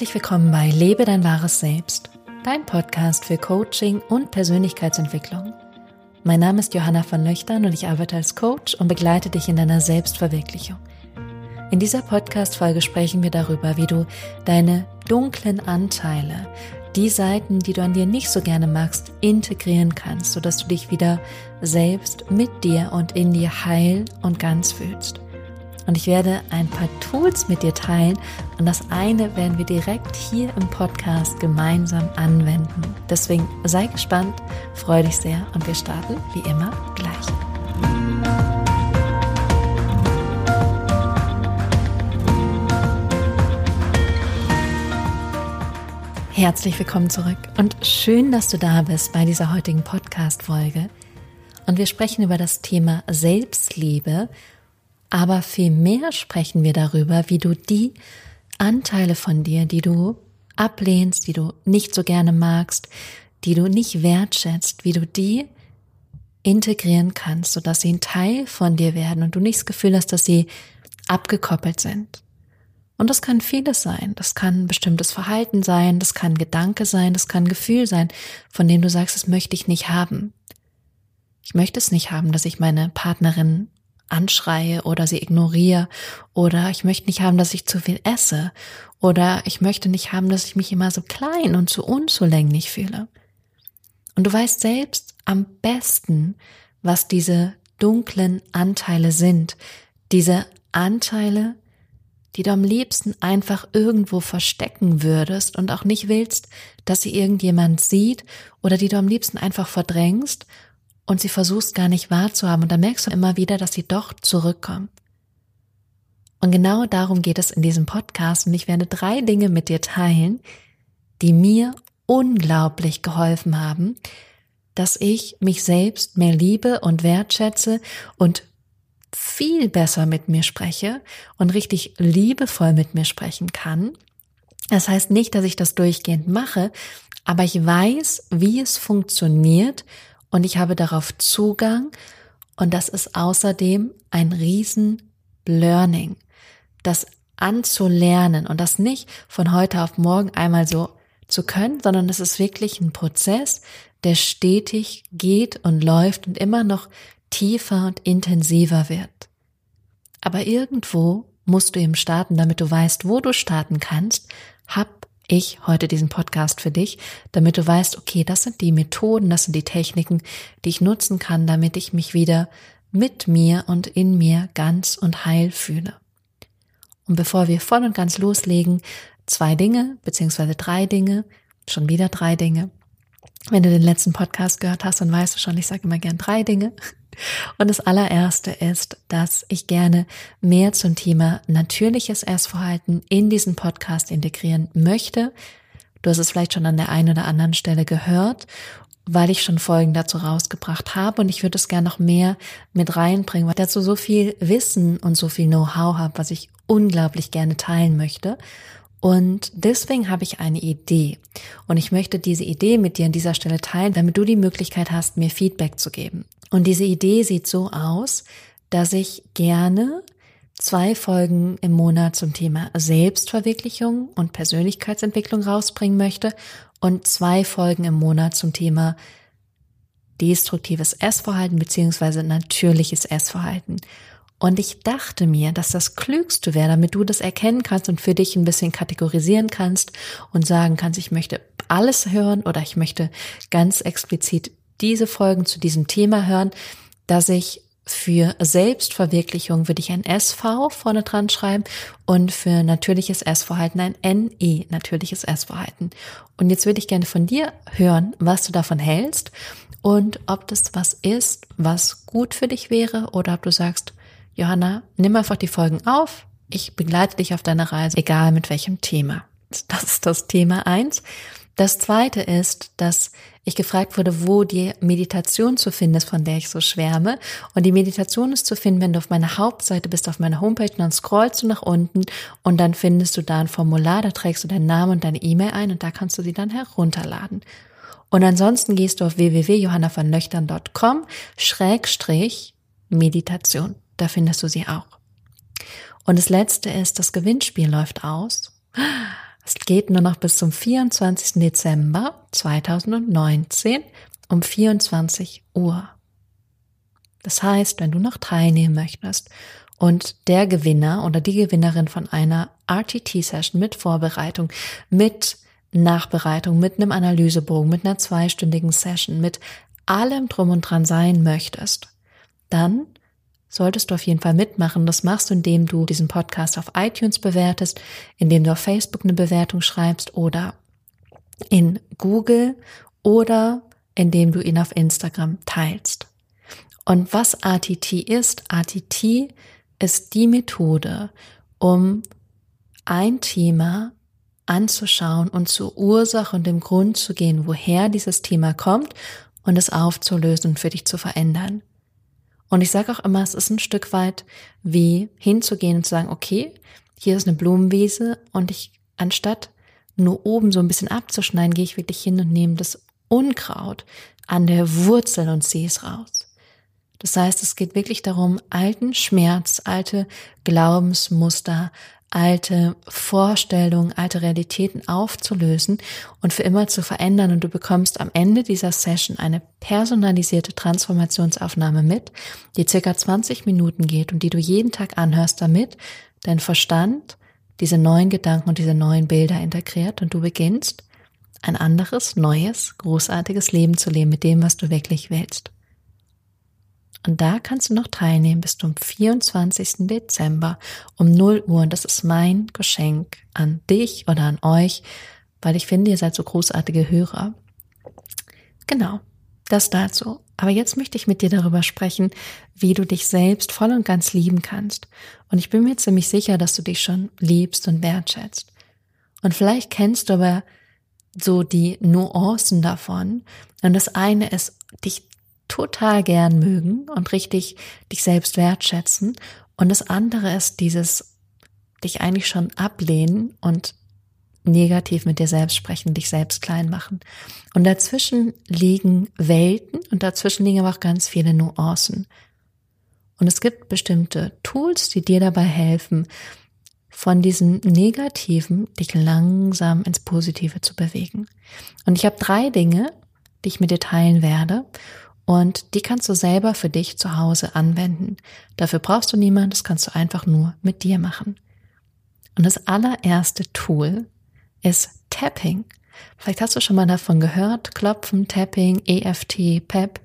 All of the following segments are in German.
Herzlich willkommen bei Lebe dein wahres Selbst, dein Podcast für Coaching und Persönlichkeitsentwicklung. Mein Name ist Johanna von Löchtern und ich arbeite als Coach und begleite dich in deiner Selbstverwirklichung. In dieser Podcast-Folge sprechen wir darüber, wie du deine dunklen Anteile, die Seiten, die du an dir nicht so gerne magst, integrieren kannst, sodass du dich wieder selbst mit dir und in dir heil und ganz fühlst und ich werde ein paar Tools mit dir teilen und das eine werden wir direkt hier im Podcast gemeinsam anwenden. Deswegen sei gespannt, freue dich sehr und wir starten wie immer gleich. Herzlich willkommen zurück und schön, dass du da bist bei dieser heutigen Podcast-Folge. Und wir sprechen über das Thema Selbstliebe aber vielmehr sprechen wir darüber, wie du die Anteile von dir, die du ablehnst, die du nicht so gerne magst, die du nicht wertschätzt, wie du die integrieren kannst, sodass sie ein Teil von dir werden und du nicht das Gefühl hast, dass sie abgekoppelt sind. Und das kann vieles sein. Das kann bestimmtes Verhalten sein, das kann Gedanke sein, das kann Gefühl sein, von dem du sagst, das möchte ich nicht haben. Ich möchte es nicht haben, dass ich meine Partnerin anschreie oder sie ignoriere oder ich möchte nicht haben, dass ich zu viel esse oder ich möchte nicht haben, dass ich mich immer so klein und so unzulänglich fühle. Und du weißt selbst am besten, was diese dunklen Anteile sind, diese Anteile, die du am liebsten einfach irgendwo verstecken würdest und auch nicht willst, dass sie irgendjemand sieht oder die du am liebsten einfach verdrängst und sie versuchst gar nicht wahrzuhaben und dann merkst du immer wieder, dass sie doch zurückkommen. Und genau darum geht es in diesem Podcast und ich werde drei Dinge mit dir teilen, die mir unglaublich geholfen haben, dass ich mich selbst mehr liebe und wertschätze und viel besser mit mir spreche und richtig liebevoll mit mir sprechen kann. Das heißt nicht, dass ich das durchgehend mache, aber ich weiß, wie es funktioniert und ich habe darauf Zugang und das ist außerdem ein riesen Learning, das anzulernen und das nicht von heute auf morgen einmal so zu können, sondern es ist wirklich ein Prozess, der stetig geht und läuft und immer noch tiefer und intensiver wird. Aber irgendwo musst du eben starten, damit du weißt, wo du starten kannst. Hab ich heute diesen Podcast für dich, damit du weißt, okay, das sind die Methoden, das sind die Techniken, die ich nutzen kann, damit ich mich wieder mit mir und in mir ganz und heil fühle. Und bevor wir voll und ganz loslegen, zwei Dinge, beziehungsweise drei Dinge, schon wieder drei Dinge. Wenn du den letzten Podcast gehört hast, dann weißt du schon, ich sage immer gern drei Dinge. Und das allererste ist, dass ich gerne mehr zum Thema natürliches Essverhalten in diesen Podcast integrieren möchte. Du hast es vielleicht schon an der einen oder anderen Stelle gehört, weil ich schon Folgen dazu rausgebracht habe und ich würde es gerne noch mehr mit reinbringen, weil ich dazu so viel Wissen und so viel Know-how habe, was ich unglaublich gerne teilen möchte. Und deswegen habe ich eine Idee. Und ich möchte diese Idee mit dir an dieser Stelle teilen, damit du die Möglichkeit hast, mir Feedback zu geben. Und diese Idee sieht so aus, dass ich gerne zwei Folgen im Monat zum Thema Selbstverwirklichung und Persönlichkeitsentwicklung rausbringen möchte und zwei Folgen im Monat zum Thema destruktives Essverhalten beziehungsweise natürliches Essverhalten. Und ich dachte mir, dass das Klügste wäre, damit du das erkennen kannst und für dich ein bisschen kategorisieren kannst und sagen kannst, ich möchte alles hören oder ich möchte ganz explizit diese Folgen zu diesem Thema hören, dass ich für Selbstverwirklichung würde ich ein SV vorne dran schreiben und für natürliches Essverhalten ein NE, natürliches Essverhalten. Und jetzt würde ich gerne von dir hören, was du davon hältst und ob das was ist, was gut für dich wäre oder ob du sagst, Johanna, nimm einfach die Folgen auf. Ich begleite dich auf deiner Reise, egal mit welchem Thema. Das ist das Thema eins. Das zweite ist, dass ich gefragt wurde, wo die Meditation zu finden ist, von der ich so schwärme. Und die Meditation ist zu finden, wenn du auf meiner Hauptseite bist, auf meiner Homepage, und dann scrollst du nach unten und dann findest du da ein Formular, da trägst du deinen Namen und deine E-Mail ein und da kannst du sie dann herunterladen. Und ansonsten gehst du auf www.johannavernöchtern.com Schrägstrich Meditation. Da findest du sie auch. Und das letzte ist, das Gewinnspiel läuft aus. Es geht nur noch bis zum 24. Dezember 2019 um 24 Uhr. Das heißt, wenn du noch teilnehmen möchtest und der Gewinner oder die Gewinnerin von einer RTT-Session mit Vorbereitung, mit Nachbereitung, mit einem Analysebogen, mit einer zweistündigen Session, mit allem drum und dran sein möchtest, dann solltest du auf jeden Fall mitmachen. Das machst du, indem du diesen Podcast auf iTunes bewertest, indem du auf Facebook eine Bewertung schreibst oder in Google oder indem du ihn auf Instagram teilst. Und was ATT ist, ATT ist die Methode, um ein Thema anzuschauen und zur Ursache und dem Grund zu gehen, woher dieses Thema kommt und es aufzulösen und für dich zu verändern. Und ich sage auch immer, es ist ein Stück weit wie hinzugehen und zu sagen, okay, hier ist eine Blumenwiese und ich, anstatt nur oben so ein bisschen abzuschneiden, gehe ich wirklich hin und nehme das Unkraut an der Wurzel und ziehe es raus. Das heißt, es geht wirklich darum, alten Schmerz, alte Glaubensmuster, alte Vorstellungen, alte Realitäten aufzulösen und für immer zu verändern. Und du bekommst am Ende dieser Session eine personalisierte Transformationsaufnahme mit, die circa 20 Minuten geht und die du jeden Tag anhörst, damit dein Verstand diese neuen Gedanken und diese neuen Bilder integriert und du beginnst ein anderes, neues, großartiges Leben zu leben mit dem, was du wirklich willst. Und da kannst du noch teilnehmen bis zum 24. Dezember um 0 Uhr. Und das ist mein Geschenk an dich oder an euch, weil ich finde, ihr seid so großartige Hörer. Genau, das dazu. Aber jetzt möchte ich mit dir darüber sprechen, wie du dich selbst voll und ganz lieben kannst. Und ich bin mir ziemlich sicher, dass du dich schon liebst und wertschätzt. Und vielleicht kennst du aber so die Nuancen davon. Und das eine ist, dich total gern mögen und richtig dich selbst wertschätzen. Und das andere ist dieses dich eigentlich schon ablehnen und negativ mit dir selbst sprechen, dich selbst klein machen. Und dazwischen liegen Welten und dazwischen liegen aber auch ganz viele Nuancen. Und es gibt bestimmte Tools, die dir dabei helfen, von diesem Negativen dich langsam ins Positive zu bewegen. Und ich habe drei Dinge, die ich mit dir teilen werde. Und die kannst du selber für dich zu Hause anwenden. Dafür brauchst du niemand, das kannst du einfach nur mit dir machen. Und das allererste Tool ist Tapping. Vielleicht hast du schon mal davon gehört, Klopfen, Tapping, EFT, PEP.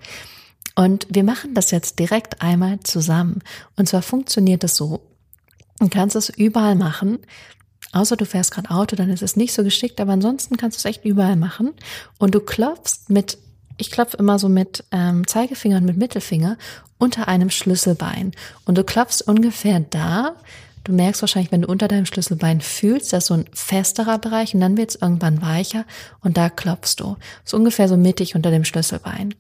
Und wir machen das jetzt direkt einmal zusammen. Und zwar funktioniert es so. Du kannst es überall machen. Außer du fährst gerade Auto, dann ist es nicht so geschickt, aber ansonsten kannst du es echt überall machen. Und du klopfst mit ich klopfe immer so mit ähm, Zeigefinger und mit Mittelfinger unter einem Schlüsselbein. Und du klopfst ungefähr da. Du merkst wahrscheinlich, wenn du unter deinem Schlüsselbein fühlst, das ist so ein festerer Bereich und dann wird es irgendwann weicher und da klopfst du. So ungefähr so mittig unter dem Schlüsselbein.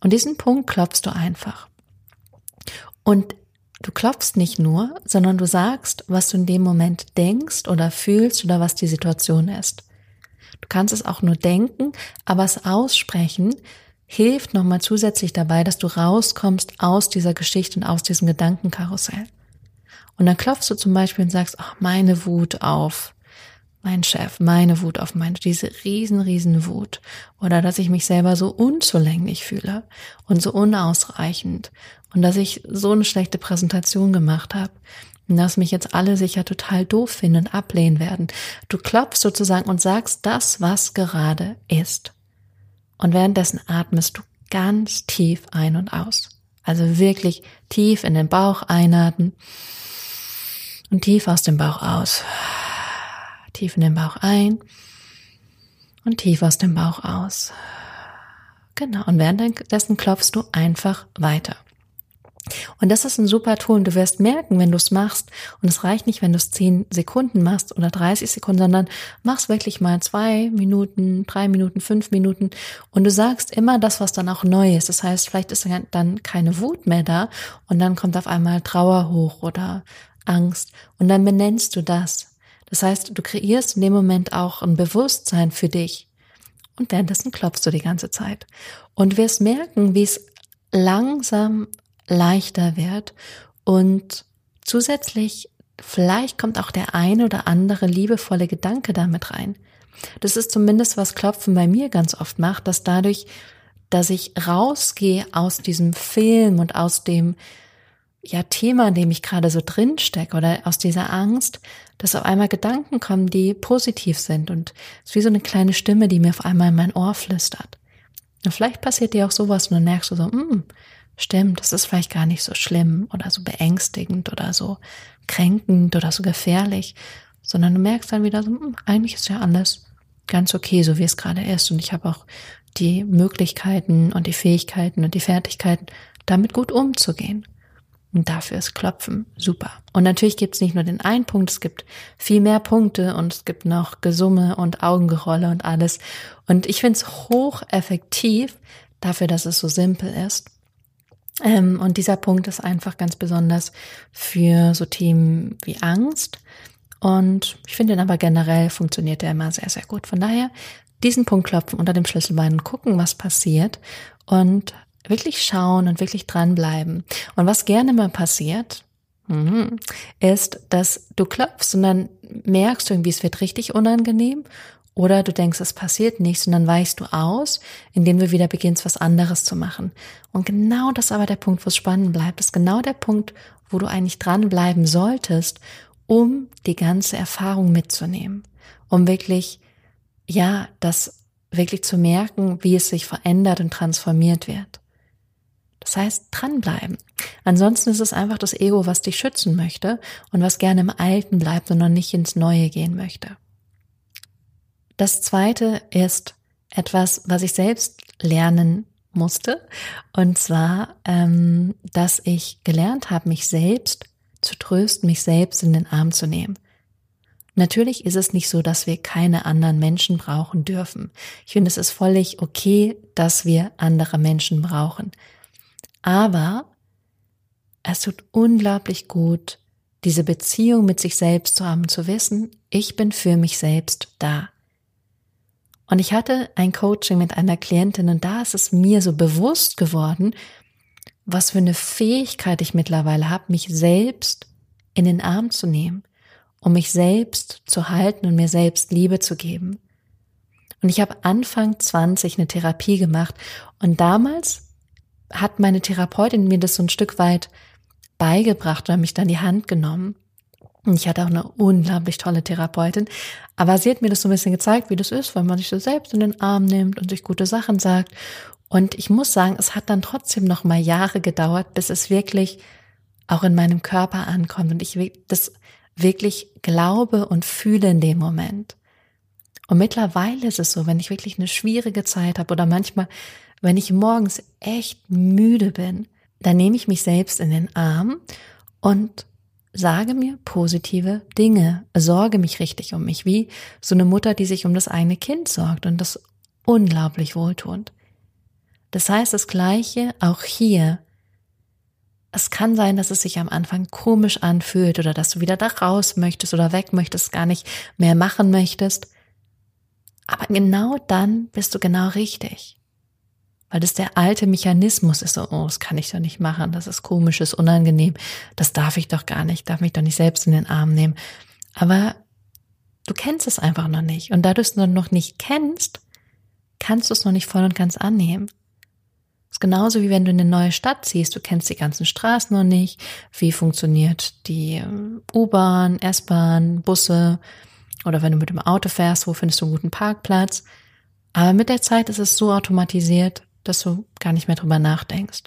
Und diesen Punkt klopfst du einfach. Und du klopfst nicht nur, sondern du sagst, was du in dem Moment denkst oder fühlst oder was die Situation ist. Du kannst es auch nur denken, aber es aussprechen hilft nochmal zusätzlich dabei, dass du rauskommst aus dieser Geschichte und aus diesem Gedankenkarussell. Und dann klopfst du zum Beispiel und sagst, ach, meine Wut auf mein Chef, meine Wut auf meine, diese riesen, riesen Wut. Oder dass ich mich selber so unzulänglich fühle und so unausreichend. Und dass ich so eine schlechte Präsentation gemacht habe dass mich jetzt alle sicher total doof finden und ablehnen werden. Du klopfst sozusagen und sagst das, was gerade ist. Und währenddessen atmest du ganz tief ein und aus. Also wirklich tief in den Bauch einatmen und tief aus dem Bauch aus. Tief in den Bauch ein und tief aus dem Bauch aus. Genau. Und währenddessen klopfst du einfach weiter. Und das ist ein super Tool. Und du wirst merken, wenn du es machst, und es reicht nicht, wenn du es zehn Sekunden machst oder 30 Sekunden, sondern machst wirklich mal zwei Minuten, drei Minuten, fünf Minuten. Und du sagst immer das, was dann auch neu ist. Das heißt, vielleicht ist dann keine Wut mehr da und dann kommt auf einmal Trauer hoch oder Angst. Und dann benennst du das. Das heißt, du kreierst in dem Moment auch ein Bewusstsein für dich. Und währenddessen klopfst du die ganze Zeit. Und wirst merken, wie es langsam leichter wird und zusätzlich vielleicht kommt auch der eine oder andere liebevolle Gedanke damit rein. Das ist zumindest, was Klopfen bei mir ganz oft macht, dass dadurch, dass ich rausgehe aus diesem Film und aus dem ja, Thema, in dem ich gerade so drin stecke oder aus dieser Angst, dass auf einmal Gedanken kommen, die positiv sind und es ist wie so eine kleine Stimme, die mir auf einmal in mein Ohr flüstert. Und vielleicht passiert dir auch sowas und dann merkst du so, mm, stimmt, das ist vielleicht gar nicht so schlimm oder so beängstigend oder so kränkend oder so gefährlich, sondern du merkst dann wieder so, mm, eigentlich ist ja alles ganz okay, so wie es gerade ist und ich habe auch die Möglichkeiten und die Fähigkeiten und die Fertigkeiten, damit gut umzugehen. Und dafür ist Klopfen super. Und natürlich gibt es nicht nur den einen Punkt, es gibt viel mehr Punkte und es gibt noch Gesumme und Augengerolle und alles. Und ich finde es hocheffektiv dafür, dass es so simpel ist. Ähm, und dieser Punkt ist einfach ganz besonders für so Themen wie Angst. Und ich finde ihn aber generell funktioniert er immer sehr, sehr gut. Von daher diesen Punkt klopfen unter dem Schlüsselbein und gucken, was passiert. Und wirklich schauen und wirklich dranbleiben. Und was gerne mal passiert, mhm, ist, dass du klopfst und dann merkst du irgendwie, es wird richtig unangenehm oder du denkst, es passiert nichts und dann weichst du aus, indem du wieder beginnst, was anderes zu machen. Und genau das ist aber der Punkt, wo es spannend bleibt. Ist genau der Punkt, wo du eigentlich dranbleiben solltest, um die ganze Erfahrung mitzunehmen. Um wirklich, ja, das wirklich zu merken, wie es sich verändert und transformiert wird. Das heißt, dranbleiben. Ansonsten ist es einfach das Ego, was dich schützen möchte und was gerne im Alten bleibt und noch nicht ins Neue gehen möchte. Das zweite ist etwas, was ich selbst lernen musste. Und zwar, ähm, dass ich gelernt habe, mich selbst zu trösten, mich selbst in den Arm zu nehmen. Natürlich ist es nicht so, dass wir keine anderen Menschen brauchen dürfen. Ich finde, es ist völlig okay, dass wir andere Menschen brauchen. Aber es tut unglaublich gut, diese Beziehung mit sich selbst zu haben, zu wissen, ich bin für mich selbst da. Und ich hatte ein Coaching mit einer Klientin und da ist es mir so bewusst geworden, was für eine Fähigkeit ich mittlerweile habe, mich selbst in den Arm zu nehmen, um mich selbst zu halten und mir selbst Liebe zu geben. Und ich habe Anfang 20 eine Therapie gemacht und damals hat meine Therapeutin mir das so ein Stück weit beigebracht oder mich dann die Hand genommen. Ich hatte auch eine unglaublich tolle Therapeutin. Aber sie hat mir das so ein bisschen gezeigt, wie das ist, wenn man sich so selbst in den Arm nimmt und sich gute Sachen sagt. Und ich muss sagen, es hat dann trotzdem noch mal Jahre gedauert, bis es wirklich auch in meinem Körper ankommt und ich das wirklich glaube und fühle in dem Moment. Und mittlerweile ist es so, wenn ich wirklich eine schwierige Zeit habe oder manchmal wenn ich morgens echt müde bin, dann nehme ich mich selbst in den Arm und sage mir positive Dinge, sorge mich richtig um mich, wie so eine Mutter, die sich um das eigene Kind sorgt und das unglaublich wohltuend. Das heißt das Gleiche auch hier. Es kann sein, dass es sich am Anfang komisch anfühlt oder dass du wieder da raus möchtest oder weg möchtest, gar nicht mehr machen möchtest. Aber genau dann bist du genau richtig weil das der alte Mechanismus ist, so, oh, das kann ich doch nicht machen, das ist komisch, ist unangenehm, das darf ich doch gar nicht, darf mich doch nicht selbst in den Arm nehmen. Aber du kennst es einfach noch nicht. Und da du es noch nicht kennst, kannst du es noch nicht voll und ganz annehmen. Das ist genauso wie wenn du in eine neue Stadt ziehst, du kennst die ganzen Straßen noch nicht, wie funktioniert die ähm, U-Bahn, S-Bahn, Busse oder wenn du mit dem Auto fährst, wo findest du einen guten Parkplatz. Aber mit der Zeit ist es so automatisiert, dass du gar nicht mehr drüber nachdenkst.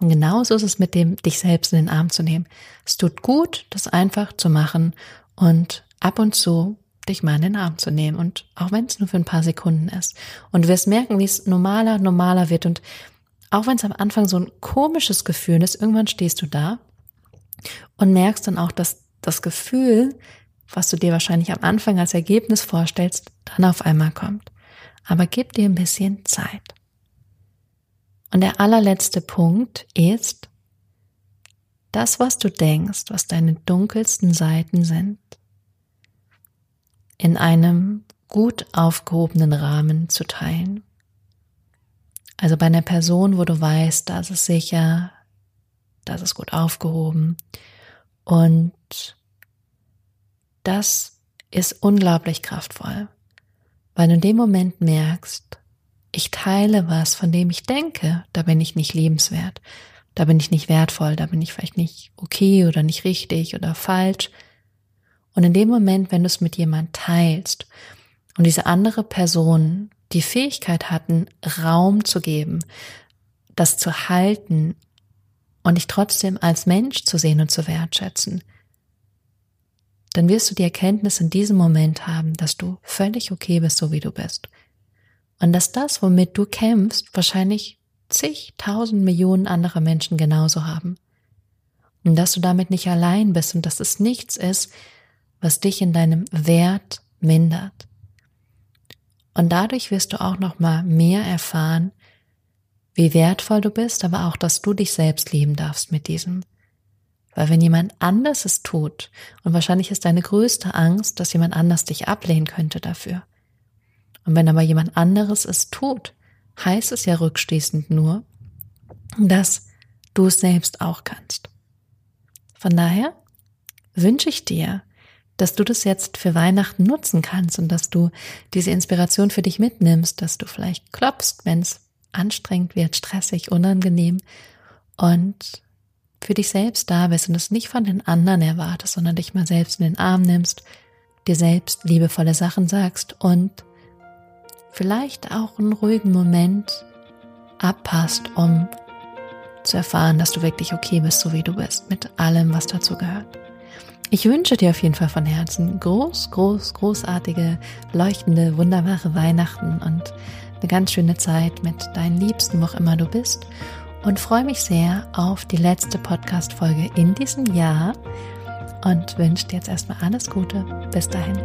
Und genauso ist es mit dem, dich selbst in den Arm zu nehmen. Es tut gut, das einfach zu machen und ab und zu dich mal in den Arm zu nehmen und auch wenn es nur für ein paar Sekunden ist. Und du wirst merken, wie es normaler, normaler wird und auch wenn es am Anfang so ein komisches Gefühl ist, irgendwann stehst du da und merkst dann auch, dass das Gefühl, was du dir wahrscheinlich am Anfang als Ergebnis vorstellst, dann auf einmal kommt. Aber gib dir ein bisschen Zeit. Und der allerletzte Punkt ist, das, was du denkst, was deine dunkelsten Seiten sind, in einem gut aufgehobenen Rahmen zu teilen. Also bei einer Person, wo du weißt, das ist sicher, das ist gut aufgehoben und das ist unglaublich kraftvoll, weil du in dem Moment merkst, ich teile was, von dem ich denke, da bin ich nicht lebenswert, da bin ich nicht wertvoll, da bin ich vielleicht nicht okay oder nicht richtig oder falsch. Und in dem Moment, wenn du es mit jemand teilst und diese andere Person die Fähigkeit hatten, Raum zu geben, das zu halten und dich trotzdem als Mensch zu sehen und zu wertschätzen, dann wirst du die Erkenntnis in diesem Moment haben, dass du völlig okay bist, so wie du bist. Und dass das, womit du kämpfst, wahrscheinlich zigtausend Millionen andere Menschen genauso haben. Und dass du damit nicht allein bist und dass es nichts ist, was dich in deinem Wert mindert. Und dadurch wirst du auch noch mal mehr erfahren, wie wertvoll du bist, aber auch, dass du dich selbst lieben darfst mit diesem. Weil wenn jemand anders es tut, und wahrscheinlich ist deine größte Angst, dass jemand anders dich ablehnen könnte dafür. Und wenn aber jemand anderes es tut, heißt es ja rückschließend nur, dass du es selbst auch kannst. Von daher wünsche ich dir, dass du das jetzt für Weihnachten nutzen kannst und dass du diese Inspiration für dich mitnimmst, dass du vielleicht klopfst, wenn es anstrengend wird, stressig, unangenehm und für dich selbst da bist und es nicht von den anderen erwartest, sondern dich mal selbst in den Arm nimmst, dir selbst liebevolle Sachen sagst und vielleicht auch einen ruhigen Moment abpasst, um zu erfahren, dass du wirklich okay bist, so wie du bist, mit allem, was dazu gehört. Ich wünsche dir auf jeden Fall von Herzen groß, groß, großartige, leuchtende, wunderbare Weihnachten und eine ganz schöne Zeit mit deinen Liebsten, wo auch immer du bist. Und freue mich sehr auf die letzte Podcast-Folge in diesem Jahr und wünsche dir jetzt erstmal alles Gute. Bis dahin.